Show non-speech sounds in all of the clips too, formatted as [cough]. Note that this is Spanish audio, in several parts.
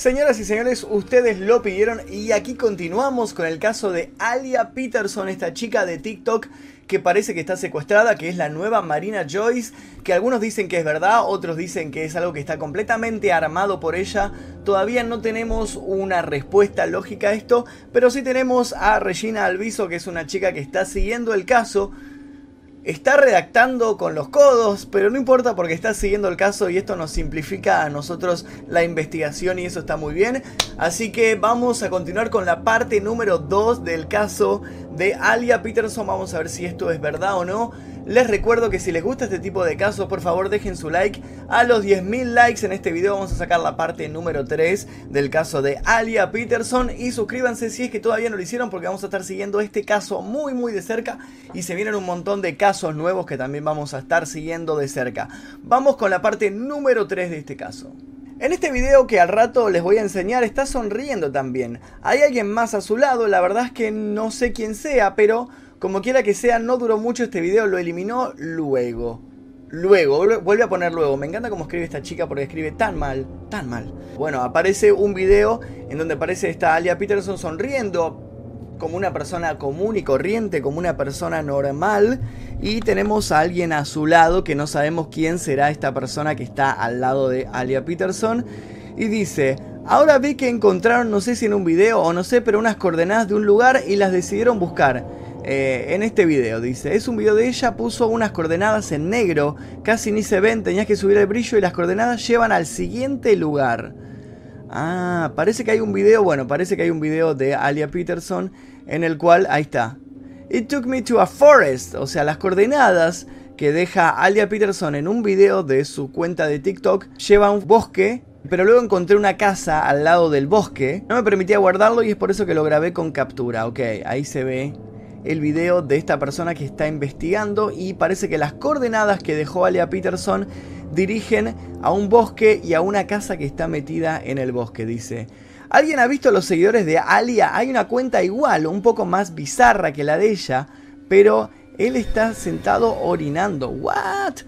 Señoras y señores, ustedes lo pidieron y aquí continuamos con el caso de Alia Peterson, esta chica de TikTok que parece que está secuestrada, que es la nueva Marina Joyce, que algunos dicen que es verdad, otros dicen que es algo que está completamente armado por ella. Todavía no tenemos una respuesta lógica a esto, pero sí tenemos a Regina Alviso, que es una chica que está siguiendo el caso está redactando con los codos, pero no importa porque está siguiendo el caso y esto nos simplifica a nosotros la investigación y eso está muy bien. Así que vamos a continuar con la parte número 2 del caso de Alia Peterson. Vamos a ver si esto es verdad o no. Les recuerdo que si les gusta este tipo de casos, por favor dejen su like. A los 10.000 likes en este video vamos a sacar la parte número 3 del caso de Alia Peterson. Y suscríbanse si es que todavía no lo hicieron porque vamos a estar siguiendo este caso muy muy de cerca. Y se vienen un montón de casos nuevos que también vamos a estar siguiendo de cerca. Vamos con la parte número 3 de este caso. En este video que al rato les voy a enseñar está sonriendo también. Hay alguien más a su lado, la verdad es que no sé quién sea, pero como quiera que sea, no duró mucho este video, lo eliminó luego. Luego, vuelve a poner luego. Me encanta cómo escribe esta chica porque escribe tan mal, tan mal. Bueno, aparece un video en donde aparece esta Alia Peterson sonriendo como una persona común y corriente, como una persona normal. Y tenemos a alguien a su lado que no sabemos quién será esta persona que está al lado de Alia Peterson. Y dice, ahora vi que encontraron, no sé si en un video o no sé, pero unas coordenadas de un lugar y las decidieron buscar. Eh, en este video, dice, es un video de ella, puso unas coordenadas en negro, casi ni se ven, tenías que subir el brillo y las coordenadas llevan al siguiente lugar. Ah, parece que hay un video, bueno, parece que hay un video de Alia Peterson en el cual, ahí está. It took me to a forest, o sea, las coordenadas que deja Alia Peterson en un video de su cuenta de TikTok lleva un bosque pero luego encontré una casa al lado del bosque. No me permitía guardarlo y es por eso que lo grabé con captura. Ok, ahí se ve el video de esta persona que está investigando y parece que las coordenadas que dejó Alia Peterson dirigen a un bosque y a una casa que está metida en el bosque, dice. ¿Alguien ha visto los seguidores de Alia? Hay una cuenta igual, un poco más bizarra que la de ella, pero él está sentado orinando. ¿What?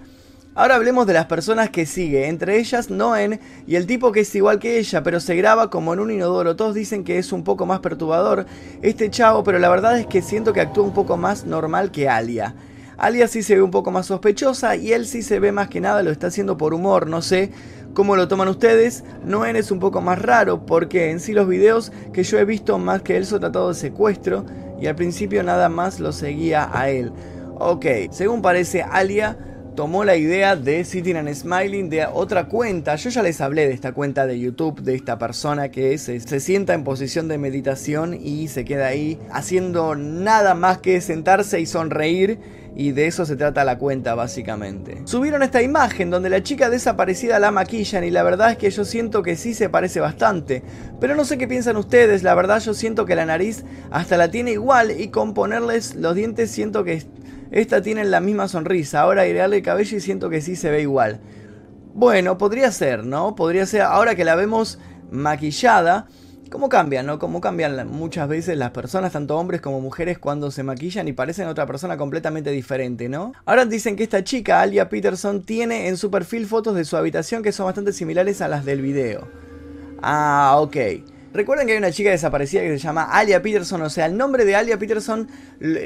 Ahora hablemos de las personas que sigue, entre ellas Noen y el tipo que es igual que ella, pero se graba como en un inodoro. Todos dicen que es un poco más perturbador este chavo, pero la verdad es que siento que actúa un poco más normal que Alia. Alia sí se ve un poco más sospechosa y él sí se ve más que nada lo está haciendo por humor, no sé cómo lo toman ustedes. Noen es un poco más raro porque en sí los videos que yo he visto más que él son tratados de secuestro y al principio nada más lo seguía a él. Ok, según parece Alia tomó la idea de Sitting and Smiling de otra cuenta. Yo ya les hablé de esta cuenta de YouTube, de esta persona que se, se, sienta en posición de meditación y se queda ahí haciendo nada más que sentarse y sonreír. Y de eso se trata la cuenta básicamente. Subieron esta imagen donde la chica desaparecida la maquillan y la verdad es que yo siento que sí se parece bastante. Pero no sé qué piensan ustedes, la verdad yo siento que la nariz hasta la tiene igual y con ponerles los dientes siento que esta tiene la misma sonrisa. Ahora agregarle el cabello y siento que sí se ve igual. Bueno, podría ser, ¿no? Podría ser. Ahora que la vemos maquillada. ¿Cómo cambian, no? ¿Cómo cambian muchas veces las personas, tanto hombres como mujeres, cuando se maquillan y parecen otra persona completamente diferente, ¿no? Ahora dicen que esta chica, Alia Peterson, tiene en su perfil fotos de su habitación que son bastante similares a las del video. Ah, ok. Recuerden que hay una chica desaparecida que se llama Alia Peterson, o sea, el nombre de Alia Peterson,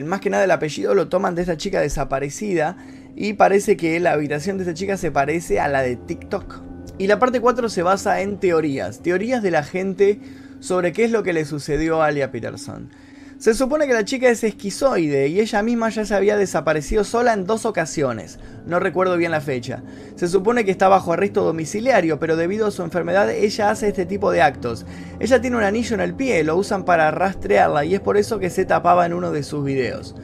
más que nada el apellido lo toman de esta chica desaparecida y parece que la habitación de esta chica se parece a la de TikTok. Y la parte 4 se basa en teorías, teorías de la gente sobre qué es lo que le sucedió a Alia Peterson. Se supone que la chica es esquizoide y ella misma ya se había desaparecido sola en dos ocasiones, no recuerdo bien la fecha. Se supone que está bajo arresto domiciliario, pero debido a su enfermedad ella hace este tipo de actos. Ella tiene un anillo en el pie, lo usan para rastrearla y es por eso que se tapaba en uno de sus videos.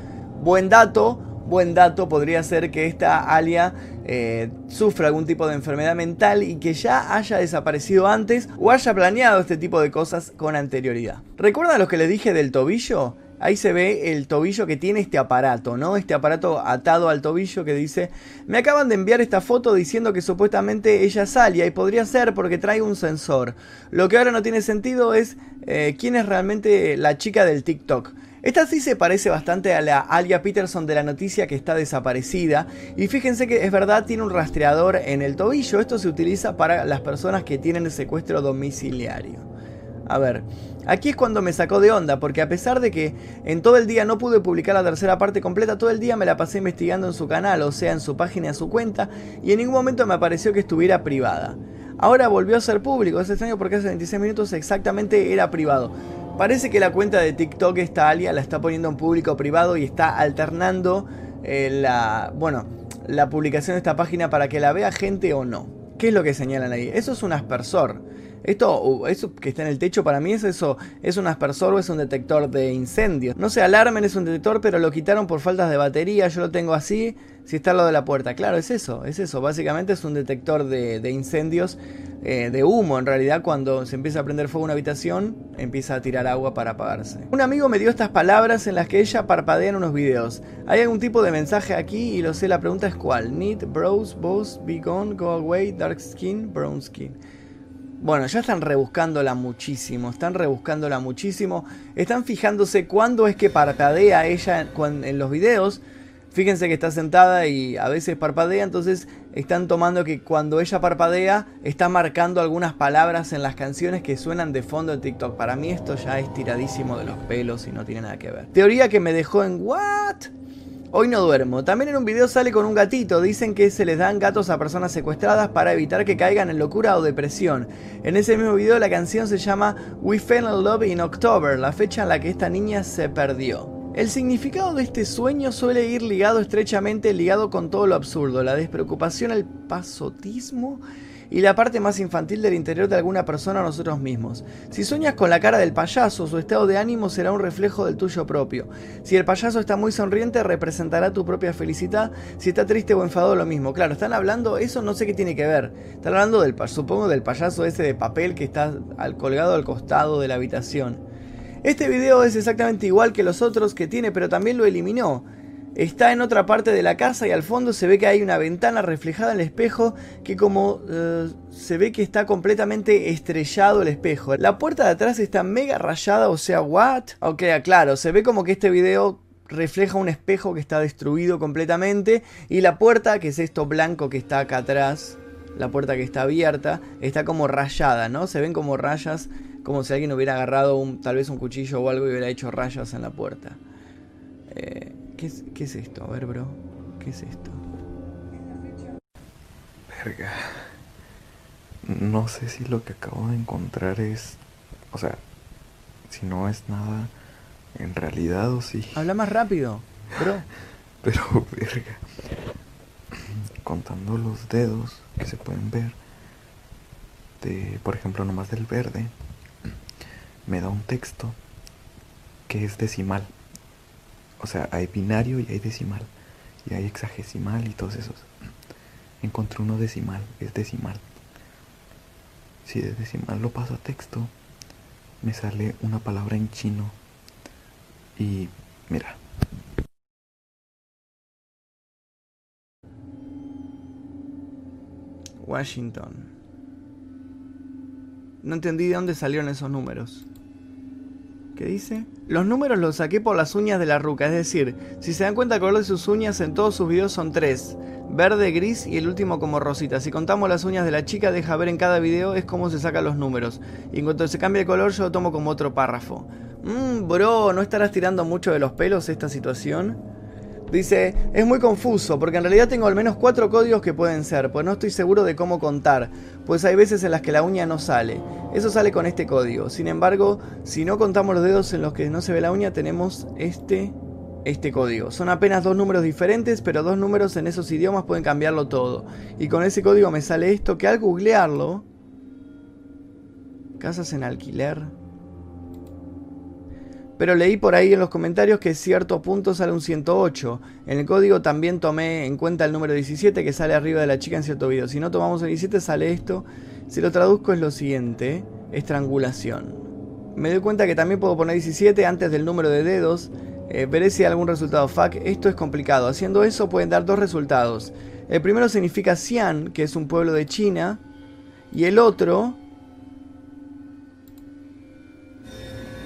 Buen dato, buen dato podría ser que esta Alia eh, sufra algún tipo de enfermedad mental y que ya haya desaparecido antes o haya planeado este tipo de cosas con anterioridad. ¿Recuerdan lo que les dije del tobillo? Ahí se ve el tobillo que tiene este aparato, ¿no? Este aparato atado al tobillo que dice, me acaban de enviar esta foto diciendo que supuestamente ella salía y podría ser porque trae un sensor. Lo que ahora no tiene sentido es eh, quién es realmente la chica del TikTok. Esta sí se parece bastante a la Alia Peterson de la noticia que está desaparecida. Y fíjense que es verdad, tiene un rastreador en el tobillo. Esto se utiliza para las personas que tienen el secuestro domiciliario. A ver, aquí es cuando me sacó de onda, porque a pesar de que en todo el día no pude publicar la tercera parte completa, todo el día me la pasé investigando en su canal, o sea, en su página, en su cuenta, y en ningún momento me apareció que estuviera privada. Ahora volvió a ser público, es extraño porque hace 26 minutos exactamente era privado. Parece que la cuenta de TikTok, esta alia, la está poniendo en público privado y está alternando eh, la, bueno, la publicación de esta página para que la vea gente o no. ¿Qué es lo que señalan ahí? Eso es un aspersor. Esto, eso que está en el techo para mí es eso, es un aspersor es un detector de incendios. No sé, alarmen es un detector, pero lo quitaron por faltas de batería, yo lo tengo así, si está al lado de la puerta. Claro, es eso, es eso, básicamente es un detector de, incendios, eh, de humo en realidad, cuando se empieza a prender fuego una habitación, empieza a tirar agua para apagarse. Un amigo me dio estas palabras en las que ella parpadea en unos videos. Hay algún tipo de mensaje aquí y lo sé, la pregunta es cuál. Need, bros, boss, be gone, go away, dark skin, brown skin. Bueno, ya están rebuscándola muchísimo, están rebuscándola muchísimo, están fijándose cuándo es que parpadea ella en los videos. Fíjense que está sentada y a veces parpadea, entonces están tomando que cuando ella parpadea está marcando algunas palabras en las canciones que suenan de fondo en TikTok. Para mí esto ya es tiradísimo de los pelos y no tiene nada que ver. Teoría que me dejó en what? Hoy no duermo. También en un video sale con un gatito. Dicen que se les dan gatos a personas secuestradas para evitar que caigan en locura o depresión. En ese mismo video la canción se llama We Fell in Love in October, la fecha en la que esta niña se perdió. El significado de este sueño suele ir ligado estrechamente ligado con todo lo absurdo, la despreocupación, el pasotismo y la parte más infantil del interior de alguna persona o nosotros mismos. Si sueñas con la cara del payaso, su estado de ánimo será un reflejo del tuyo propio. Si el payaso está muy sonriente, representará tu propia felicidad. Si está triste o enfadado, lo mismo. Claro, están hablando, eso no sé qué tiene que ver. Están hablando del, supongo, del payaso ese de papel que está colgado al costado de la habitación. Este video es exactamente igual que los otros que tiene, pero también lo eliminó. Está en otra parte de la casa y al fondo se ve que hay una ventana reflejada en el espejo que como eh, se ve que está completamente estrellado el espejo. La puerta de atrás está mega rayada, o sea, what? Ok, claro, se ve como que este video refleja un espejo que está destruido completamente y la puerta, que es esto blanco que está acá atrás, la puerta que está abierta, está como rayada, ¿no? Se ven como rayas, como si alguien hubiera agarrado un, tal vez un cuchillo o algo y hubiera hecho rayas en la puerta. Eh, ¿Qué es, esto? A ver, bro. ¿Qué es esto? Verga. No sé si lo que acabo de encontrar es. O sea, si no es nada en realidad o si. Habla más rápido, bro. [laughs] Pero, verga. Contando los dedos que se pueden ver, de, por ejemplo, nomás del verde, me da un texto que es decimal. O sea, hay binario y hay decimal. Y hay hexagesimal y todos esos. Encontré uno decimal, es decimal. Si de decimal lo paso a texto, me sale una palabra en chino. Y mira. Washington. No entendí de dónde salieron esos números. ¿Qué dice? Los números los saqué por las uñas de la ruca, es decir, si se dan cuenta el color de sus uñas en todos sus videos son tres, verde, gris y el último como rosita. Si contamos las uñas de la chica, deja ver en cada video es cómo se sacan los números. Y en cuanto se cambia de color yo lo tomo como otro párrafo. Mmm, bro, ¿no estarás tirando mucho de los pelos esta situación? Dice, es muy confuso porque en realidad tengo al menos cuatro códigos que pueden ser, pues no estoy seguro de cómo contar, pues hay veces en las que la uña no sale. Eso sale con este código. Sin embargo, si no contamos los dedos en los que no se ve la uña, tenemos este este código. Son apenas dos números diferentes, pero dos números en esos idiomas pueden cambiarlo todo. Y con ese código me sale esto que al googlearlo, casas en alquiler, pero leí por ahí en los comentarios que cierto punto sale un 108. En el código también tomé en cuenta el número 17 que sale arriba de la chica en cierto video. Si no tomamos el 17 sale esto. Si lo traduzco es lo siguiente, estrangulación. Me doy cuenta que también puedo poner 17 antes del número de dedos. Eh, veré si hay algún resultado. Fuck, esto es complicado. Haciendo eso pueden dar dos resultados. El primero significa Xi'an, que es un pueblo de China. Y el otro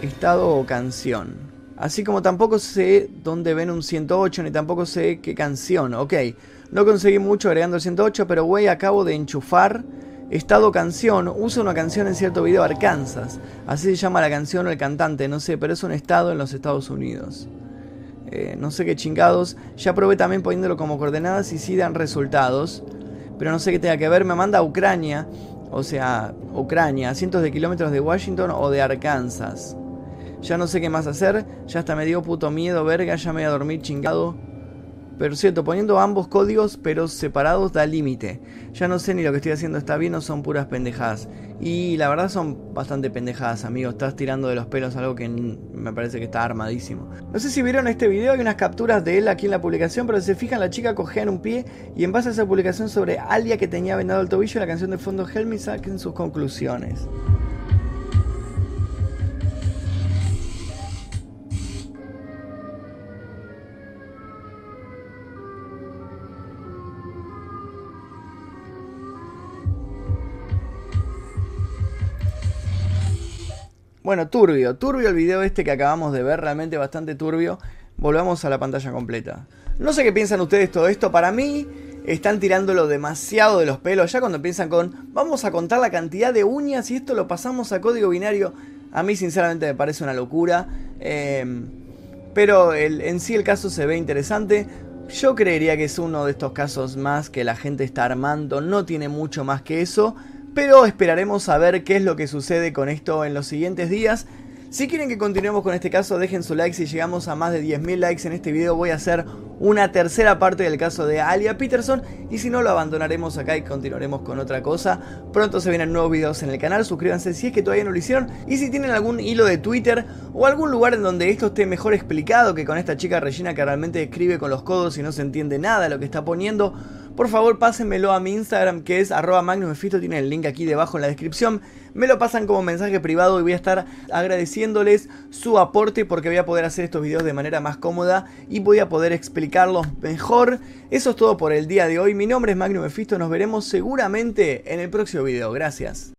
estado o canción. Así como tampoco sé dónde ven un 108, ni tampoco sé qué canción. Ok, no conseguí mucho agregando el 108, pero güey, acabo de enchufar estado canción. Usa una canción en cierto video Arkansas. Así se llama la canción o el cantante, no sé, pero es un estado en los Estados Unidos. Eh, no sé qué chingados. Ya probé también poniéndolo como coordenadas y sí dan resultados. Pero no sé qué tenga que ver. Me manda a Ucrania. O sea, Ucrania, a cientos de kilómetros de Washington o de Arkansas. Ya no sé qué más hacer. Ya hasta me dio puto miedo, verga. Ya me voy a dormir chingado. Pero cierto, poniendo ambos códigos pero separados da límite. Ya no sé ni lo que estoy haciendo está bien o son puras pendejadas. Y la verdad son bastante pendejadas, amigo. Estás tirando de los pelos algo que me parece que está armadísimo. No sé si vieron este video, hay unas capturas de él aquí en la publicación, pero si se fijan, la chica cogea en un pie y en base a esa publicación sobre Alia que tenía vendado el tobillo, la canción de fondo Help Me saquen sus conclusiones. Bueno, turbio, turbio el video este que acabamos de ver, realmente bastante turbio. Volvamos a la pantalla completa. No sé qué piensan ustedes todo esto, para mí están tirándolo demasiado de los pelos. Ya cuando piensan con, vamos a contar la cantidad de uñas y esto lo pasamos a código binario, a mí sinceramente me parece una locura. Em, pero en sí el caso se ve interesante. Yo creería que es uno de estos casos más que la gente está armando, no tiene mucho más que eso pero esperaremos a ver qué es lo que sucede con esto en los siguientes días. Si quieren que continuemos con este caso, dejen su like. Si llegamos a más de 10.000 likes en este video, voy a hacer una tercera parte del caso de Alia Peterson. Y si no, lo abandonaremos acá y continuaremos con otra cosa. Pronto se vienen nuevos videos en el canal. Suscríbanse si es que todavía no lo hicieron. Y si tienen algún hilo de Twitter o algún lugar en donde esto esté mejor explicado que con esta chica Regina que realmente escribe con los codos y no se entiende nada de lo que está poniendo por favor pásenmelo a mi Instagram que es arroba magnumefito, tiene el link aquí debajo en la descripción. Me lo pasan como mensaje privado y voy a estar agradeciéndoles su aporte porque voy a poder hacer estos videos de manera más cómoda y voy a poder explicarlos mejor. Eso es todo por el día de hoy. Mi nombre es Magnum nos veremos seguramente en el próximo video. Gracias.